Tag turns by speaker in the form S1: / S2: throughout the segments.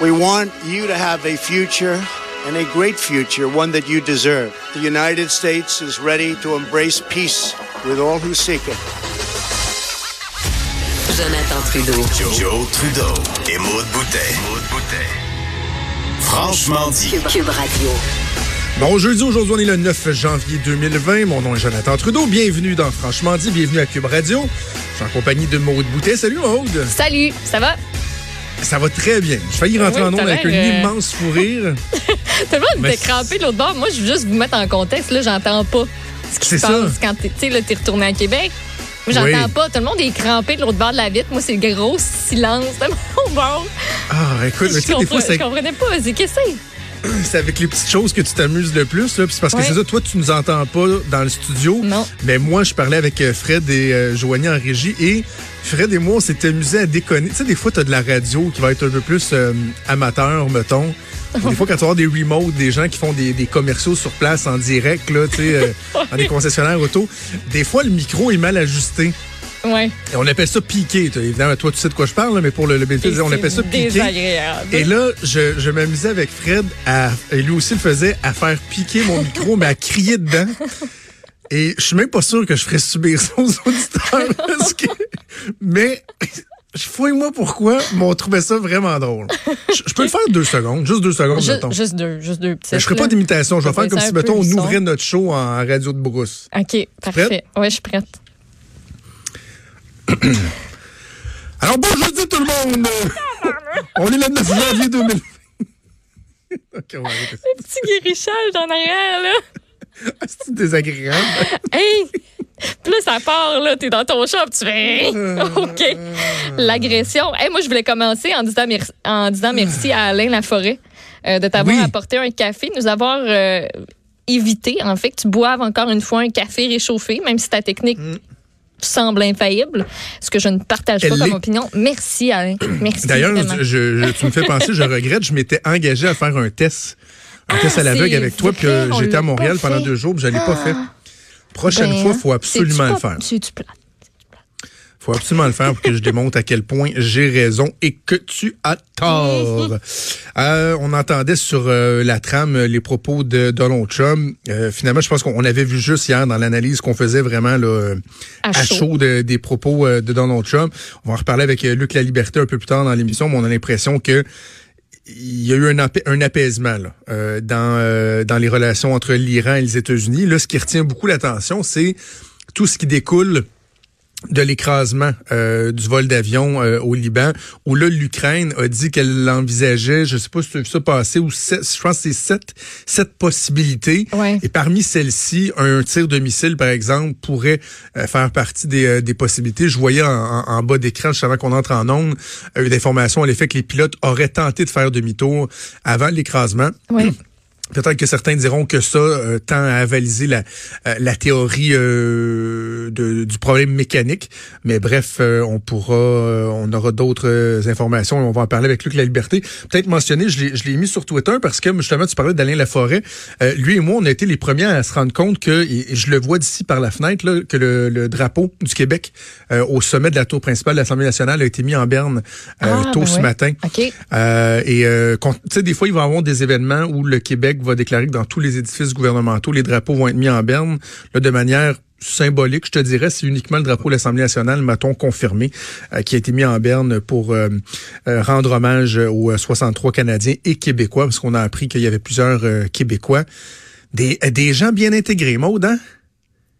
S1: We want you to have a future and a great future, one that you deserve. The United States is ready to embrace peace with all who seek it.
S2: Jonathan Trudeau.
S3: Joe, Joe Trudeau et Maude Boutet. Franchement dit.
S2: Cube, Cube Radio.
S4: Bon, jeudi, aujourd'hui, on est le 9 janvier 2020. Mon nom est Jonathan Trudeau. Bienvenue dans Franchement dit. Bienvenue à Cube Radio. Je suis en compagnie de Maude Boutet. Salut, Maude.
S5: Salut, ça va?
S4: Ça va très bien. Je failli rentrer
S5: Oui,
S4: en ondes
S5: t'as
S4: avec un
S5: euh,
S4: immense fou rire.
S5: Tout le monde était crampé de l'autre bord. Moi, je veux juste vous mettre en contexte. Là, j'entends pas ce qui
S4: C'est
S5: se
S4: ça.
S5: passe quand tu t'es retourné à Québec. Moi, j'entends
S4: Oui.
S5: pas. Tout le monde est crampé de l'autre bord de la vitre. Moi, c'est le gros silence de mon bord.
S4: Ah, écoute, mais tu sais, des fois,
S5: je comprenais pas. C'est qu'est-ce que c'est?
S4: c'est avec les petites choses que tu t'amuses le plus. Là. Puis c'est parce que c'est ça, toi, tu nous entends pas dans le studio.
S5: Non.
S4: Mais moi, je parlais avec euh, Fred et euh, Joanie en régie et Fred et moi, on s'est amusés à déconner. Tu sais, des fois, tu as de la radio qui va être un peu plus euh, amateur, mettons. Des fois, quand tu vas des remotes, des gens qui font des, des commerciaux sur place en direct, là, tu sais, euh, dans des concessionnaires auto, des fois, le micro est mal ajusté.
S5: Ouais.
S4: Et on appelle ça piqué. Toi, Évidemment, toi, tu sais de quoi je parle, là, mais pour le, le bénéfice, on appelle ça piqué.
S5: désagréable.
S4: Et là, je, je m'amusais avec Fred, à, et lui aussi le faisait, à faire piquer mon micro, mais à crier dedans. Et je suis même pas sûr que je ferais subir ça aux auditeurs. Parce que, mais, fouille-moi pourquoi, mais on trouvait ça vraiment drôle. Je, je peux le faire deux secondes, juste deux secondes, mettons.
S5: juste deux, juste deux petites.
S4: Mais je ferai pas d'imitation. Je vais faire comme si, mettons, on ouvrait notre show en radio de brousse.
S5: OK, parfait. Ouais, je suis prête.
S4: Alors, bon jeudi tout le monde! on est le 9 janvier 2020. OK, on va arrêter ça.
S5: Petit guérichage en arrière, là.
S4: Ah, C'est désagréable.
S5: Hey! Puis là, ça part, là, t'es dans ton shop, tu fais OK. L'agression. Hey, moi, je voulais commencer en disant, merci, en disant merci à Alain Laforêt euh, de t'avoir
S4: Oui.
S5: apporté un café, nous avoir euh, évité, en fait, que tu boives encore une fois un café réchauffé, même si ta technique semble infaillible, ce que je ne partage.
S4: Elle
S5: pas comme opinion. Merci, Alain. Merci.
S4: D'ailleurs, tu me fais penser, je regrette, je m'étais engagé à faire un test. Un test à l'aveugle
S5: c'est
S4: avec toi, puis euh, j'étais à Montréal pendant deux jours, puis je l'ai pas fait. Prochaine
S5: Ben,
S4: fois, il faut absolument le faire.
S5: c'est-tu plate?
S4: Faut absolument le faire pour que je démontre à quel point j'ai raison et que tu as tort. Euh, on entendait sur euh, la trame les propos de Donald Trump. Euh, finalement, je pense qu'on avait vu juste hier dans l'analyse qu'on faisait vraiment là,
S5: À
S4: à
S5: chaud.
S4: chaud de- des propos de Donald Trump. On va en reparler avec Luc La Liberté un peu plus tard dans l'émission, mais on a l'impression que il y a eu un, apa- un apaisement là, euh, dans, euh, dans les relations entre l'Iran et les États-Unis. Là, ce qui retient beaucoup l'attention, c'est tout ce qui découle de l'écrasement euh, du vol d'avion euh, au Liban, où là, l'Ukraine a dit qu'elle envisageait, je sais pas si tu as vu ça passer, ou sept- je pense que c'est sept, sept possibilités.
S5: Ouais.
S4: Et parmi celles-ci, un tir de missile, par exemple, pourrait euh, faire partie des, euh, des possibilités. Je voyais en, en- en bas d'écran, juste avant qu'on entre en onde, une information à l'effet que les pilotes auraient tenté de faire demi-tour avant l'écrasement. Peut-être que certains diront que ça euh, tend à avaliser la, euh, la théorie euh, de- du problème mécanique. Mais bref, euh, on pourra, euh, on aura d'autres euh, informations on va en parler avec Luc La Liberté. Peut-être mentionner, je l'ai, je l'ai mis sur Twitter parce que justement, tu parlais d'Alain Laforêt. Euh, lui et moi, on a été les premiers à se rendre compte que, et je le vois d'ici par la fenêtre, là, que le, le drapeau du Québec euh, au sommet de la tour principale de l'Assemblée nationale a été mis en berne euh,
S5: Ah,
S4: tôt
S5: ben
S4: ce
S5: ouais.
S4: matin.
S5: OK.
S4: Euh, et euh, tu sais, des fois, il va y avoir des événements où le Québec va déclarer que dans tous les édifices gouvernementaux, les drapeaux vont être mis en berne, là, de manière symbolique, je te dirais, c'est uniquement le drapeau de l'Assemblée nationale, m'a-t-on confirmé, euh, qui a été mis en berne pour euh, euh, rendre hommage aux euh, 63 Canadiens et Québécois, parce qu'on a appris qu'il y avait plusieurs Québécois. Des, des gens bien intégrés, Maud, hein?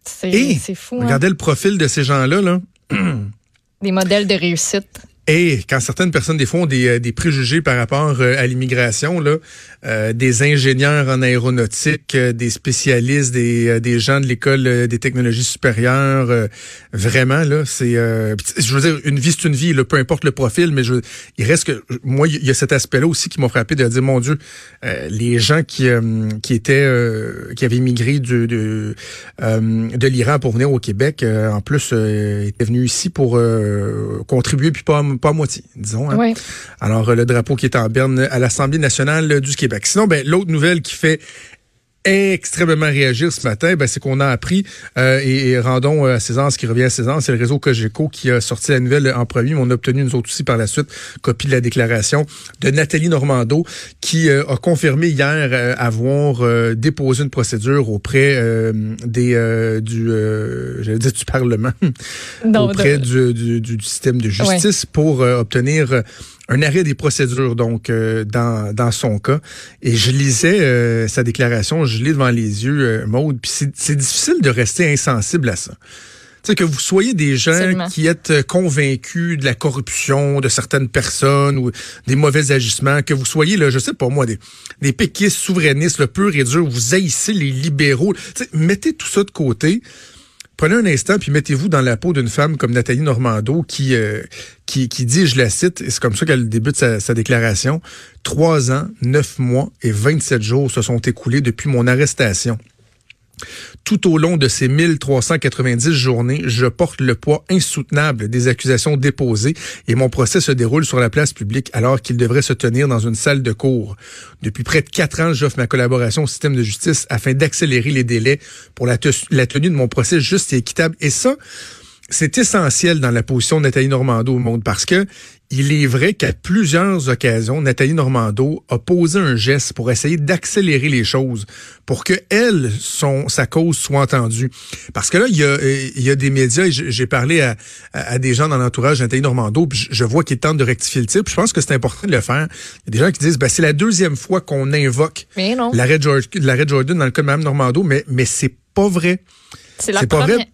S5: C'est fou. hein?
S4: regardez le profil de ces gens-là, là.
S5: Des modèles de réussite.
S4: Et quand certaines personnes, des fois, ont des, des préjugés par rapport à l'immigration, là, euh, des ingénieurs en aéronautique, euh, des spécialistes, des, euh, des gens de l'école euh, des technologies supérieures, euh, vraiment, là, c'est... euh, je veux dire, une vie, c'est une vie, là, peu importe le profil, mais je, il reste que... Moi, il y a cet aspect-là aussi qui m'a frappé de dire, mon Dieu, euh, les gens qui, euh, qui étaient... euh, qui avaient immigré du, de, euh, de l'Iran pour venir au Québec, euh, en plus, euh, étaient venus ici pour euh, contribuer, puis pas, pas à moitié, disons. hein.
S5: Ouais.
S4: Alors, le drapeau qui est en berne à l'Assemblée nationale du Québec. Sinon, ben, l'autre nouvelle qui fait extrêmement réagir ce matin, ben, c'est qu'on a appris, euh, et, et, rendons euh, à César ce qui revient à César, c'est le réseau Cogeco qui a sorti la nouvelle en premier, mais on a obtenu nous autres aussi par la suite copie de la déclaration de Nathalie Normando qui euh, a confirmé hier euh, avoir déposé une procédure auprès des du j'allais dire du Parlement, non, auprès de... du, du, du, système de justice ouais. pour obtenir un arrêt des procédures, donc, euh, dans, dans son cas. Et je lisais euh, sa déclaration, je lis devant les yeux, euh, Maude, puis c'est difficile de rester insensible à ça. Tu sais, que vous soyez des gens Absolument. qui êtes convaincus de la corruption de certaines personnes ou des mauvais agissements, que vous soyez, là, je sais pas moi, des, des péquistes souverainistes, le pur et dur, vous haïssez les libéraux. Mettez tout ça de côté. Prenez un instant puis mettez-vous dans la peau d'une femme comme Nathalie Normando qui, euh, qui, qui, dit, je la cite, et c'est comme ça qu'elle débute sa, sa, déclaration, Trois ans, neuf mois et 27 jours se sont écoulés depuis mon arrestation. Tout au long de ces 1390 journées, je porte le poids insoutenable des accusations déposées et mon procès se déroule sur la place publique alors qu'il devrait se tenir dans une salle de cour. Depuis près de quatre ans, j'offre ma collaboration au système de justice afin d'accélérer les délais pour la, la tenue de mon procès juste et équitable. Et ça, c'est essentiel dans la position de Nathalie Normando au monde parce que il est vrai qu'à plusieurs occasions, Nathalie Normando a posé un geste pour essayer d'accélérer les choses, pour que elle, son, sa cause soit entendue. Parce que là, il y a, il y a des médias, et j'ai parlé à, à, des gens dans l'entourage de Nathalie Normando, puis je vois qu'ils tentent de rectifier le tir. Puis je pense que c'est important de le faire. Il y a des gens qui disent, ben, c'est la deuxième fois qu'on invoque l'arrêt Jordan, Jordan dans le cas de Mme Normando, mais, mais c'est pas vrai.
S5: C'est la première... Vrai.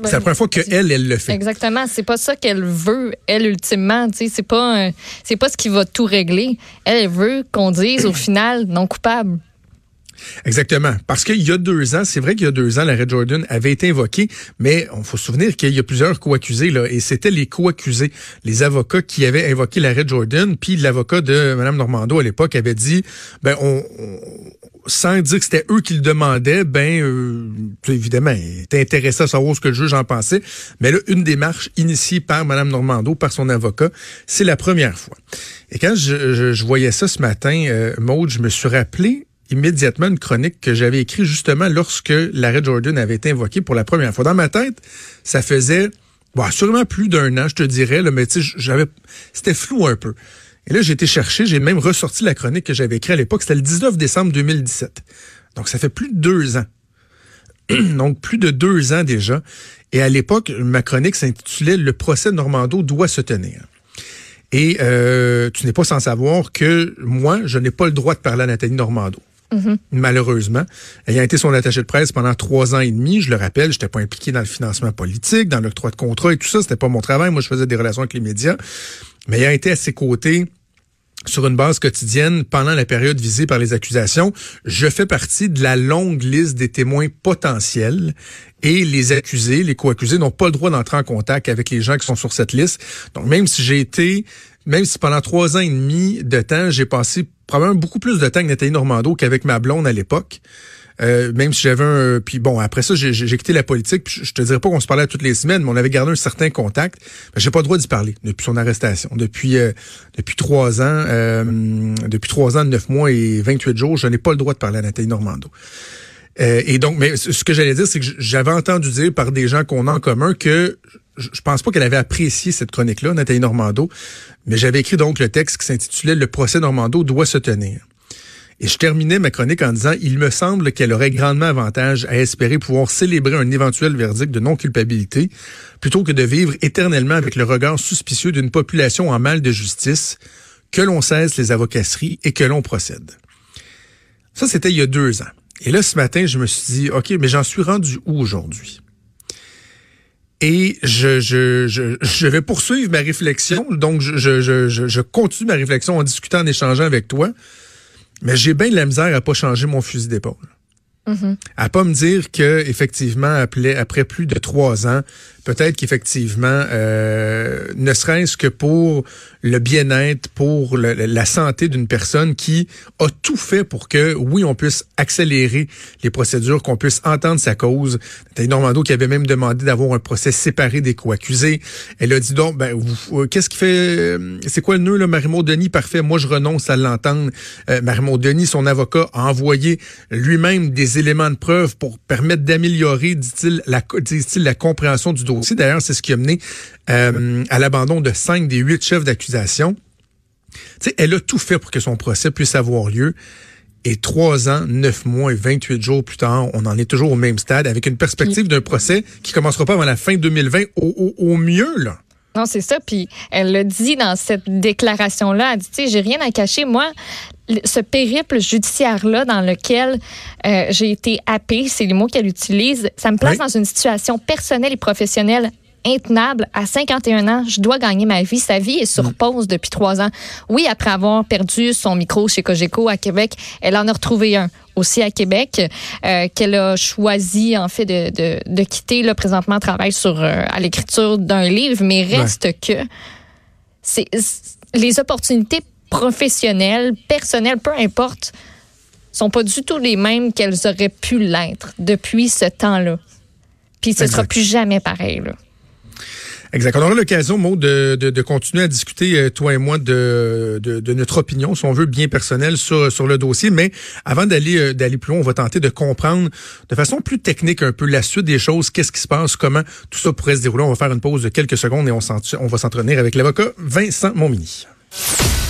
S4: Ben, c'est la première fois que elle, elle le fait.
S5: Exactement. C'est pas ça qu'elle veut, elle, ultimement. C'est pas, c'est pas ce qui va tout régler. Elle, elle veut qu'on dise au final non coupable.
S4: Exactement. Parce qu'il y a deux ans, c'est vrai qu'il y a deux ans, l'arrêt Jordan avait été invoqué, mais on faut se souvenir qu'il y a plusieurs co-accusés, là, et c'était les co-accusés, les avocats qui avaient invoqué l'arrêt Jordan, puis l'avocat de Mme Normando à l'époque avait dit, ben, on sans dire que c'était eux qui le demandaient, ben euh, évidemment, était intéressé à savoir ce que le juge en pensait. Mais là, une démarche initiée par Mme Normando, par son avocat, c'est la première fois. Et quand je, voyais ça ce matin, euh, Maude, je me suis rappelé immédiatement une chronique que j'avais écrite justement lorsque l'arrêt Jordan avait été invoqué pour la première fois. Dans ma tête, ça faisait bon, sûrement plus d'un an, je te dirais, là, mais tu sais, j'avais c'était flou un peu. Et là, j'ai été chercher, j'ai même ressorti la chronique que j'avais écrite à l'époque. C'était le 19 décembre 2017. Donc, ça fait plus de deux ans. Donc, plus de deux ans déjà. Et à l'époque, ma chronique s'intitulait Le procès Normando doit se tenir. Et euh, tu n'es pas sans savoir que moi, je n'ai pas le droit de parler à Nathalie Normando. Mm-hmm. Malheureusement, ayant été son attaché de presse pendant trois ans et demi, je le rappelle, j'étais pas impliqué dans le financement politique, dans l'octroi de contrat et tout ça, c'était pas mon travail. Moi, je faisais des relations avec les médias. Mais ayant été à ses côtés sur une base quotidienne pendant la période visée par les accusations, je fais partie de la longue liste des témoins potentiels et les accusés, les co-accusés n'ont pas le droit d'entrer en contact avec les gens qui sont sur cette liste. Donc même si j'ai été, même si pendant trois ans et demi de temps, j'ai passé probablement beaucoup plus de temps avec Nathalie Normando qu'avec ma blonde à l'époque. Euh, même si j'avais un... Puis bon, après ça, j'ai quitté la politique. Puis je te dirais pas qu'on se parlait toutes les semaines, mais on avait gardé un certain contact. J'ai pas le droit d'y parler depuis son arrestation. Depuis euh, depuis trois ans, euh, depuis trois ans, neuf mois et 28 jours, je n'ai pas le droit de parler à Nathalie Normando. Euh, et donc, mais ce que j'allais dire, c'est que j'avais entendu dire par des gens qu'on a en commun que je pense pas qu'elle avait apprécié cette chronique-là, Nathalie Normando, mais j'avais écrit donc le texte qui s'intitulait Le procès Normando doit se tenir. Et je terminais ma chronique en disant, il me semble qu'elle aurait grandement avantage à espérer pouvoir célébrer un éventuel verdict de non-culpabilité, plutôt que de vivre éternellement avec le regard suspicieux d'une population en mal de justice, que l'on cesse les avocasseries et que l'on procède. Ça, c'était il y a deux ans. Et là, ce matin, je me suis dit, OK, mais j'en suis rendu où aujourd'hui? Et je, vais poursuivre ma réflexion. Donc, je, je continue ma réflexion en discutant, en échangeant avec toi. Mais j'ai bien de la misère à pas changer mon fusil d'épaule. Mm-hmm. À pas me dire que effectivement après, après plus de trois ans, peut-être qu'effectivement, euh, ne serait-ce que pour le bien-être, pour la santé d'une personne qui a tout fait pour que, oui, on puisse accélérer les procédures, qu'on puisse entendre sa cause. Nathalie Normando qui avait même demandé d'avoir un procès séparé des co-accusés. Elle a dit donc, ben, euh, qu'est-ce qui fait, euh, c'est quoi le nœud, là, Marie-Maud Denis? Parfait, moi je renonce à l'entendre. Euh, Marie-Maud Denis, son avocat, a envoyé lui-même des éléments de preuve pour permettre d'améliorer, dit-il, la, dit la compréhension du dossier. D'ailleurs, c'est ce qui a mené euh, à l'abandon de cinq des huit chefs d'accusation. Elle a tout fait pour que son procès puisse avoir lieu. Et trois ans, neuf mois et 28 jours plus tard, on en est toujours au même stade avec une perspective d'un procès qui commencera pas avant la fin 2020 au, au, au mieux, là.
S5: Non, c'est ça. Puis elle le dit dans cette déclaration-là. Elle dit, tu sais, j'ai rien à cacher. Moi, ce périple judiciaire-là dans lequel euh, j'ai été happée, c'est les mots qu'elle utilise, ça me place
S4: Oui.
S5: dans une situation personnelle et professionnelle intenable. À 51 ans, je dois gagner ma vie. Sa vie est sur pause depuis trois ans. Oui, après avoir perdu son micro chez Cogeco à Québec, elle en a retrouvé un aussi à Québec euh, qu'elle a choisi en fait de, de, de quitter. Là, présentement, travaille sur euh, à l'écriture d'un livre, mais reste que c'est les opportunités professionnelles, personnelles, peu importe, sont pas du tout les mêmes qu'elles auraient pu l'être depuis ce temps-là. Puis ce sera
S4: Exact.
S5: plus jamais pareil. Là.
S4: Exact. On aura l'occasion, Maud, de, de, de continuer à discuter, euh, toi et moi, de, de, de notre opinion, si on veut, bien personnelle sur, sur le dossier. Mais avant d'aller euh, d'aller plus loin, on va tenter de comprendre de façon plus technique un peu la suite des choses, qu'est-ce qui se passe, comment tout ça pourrait se dérouler. On va faire une pause de quelques secondes et on, on va s'entretenir avec l'avocat Vincent Montmini.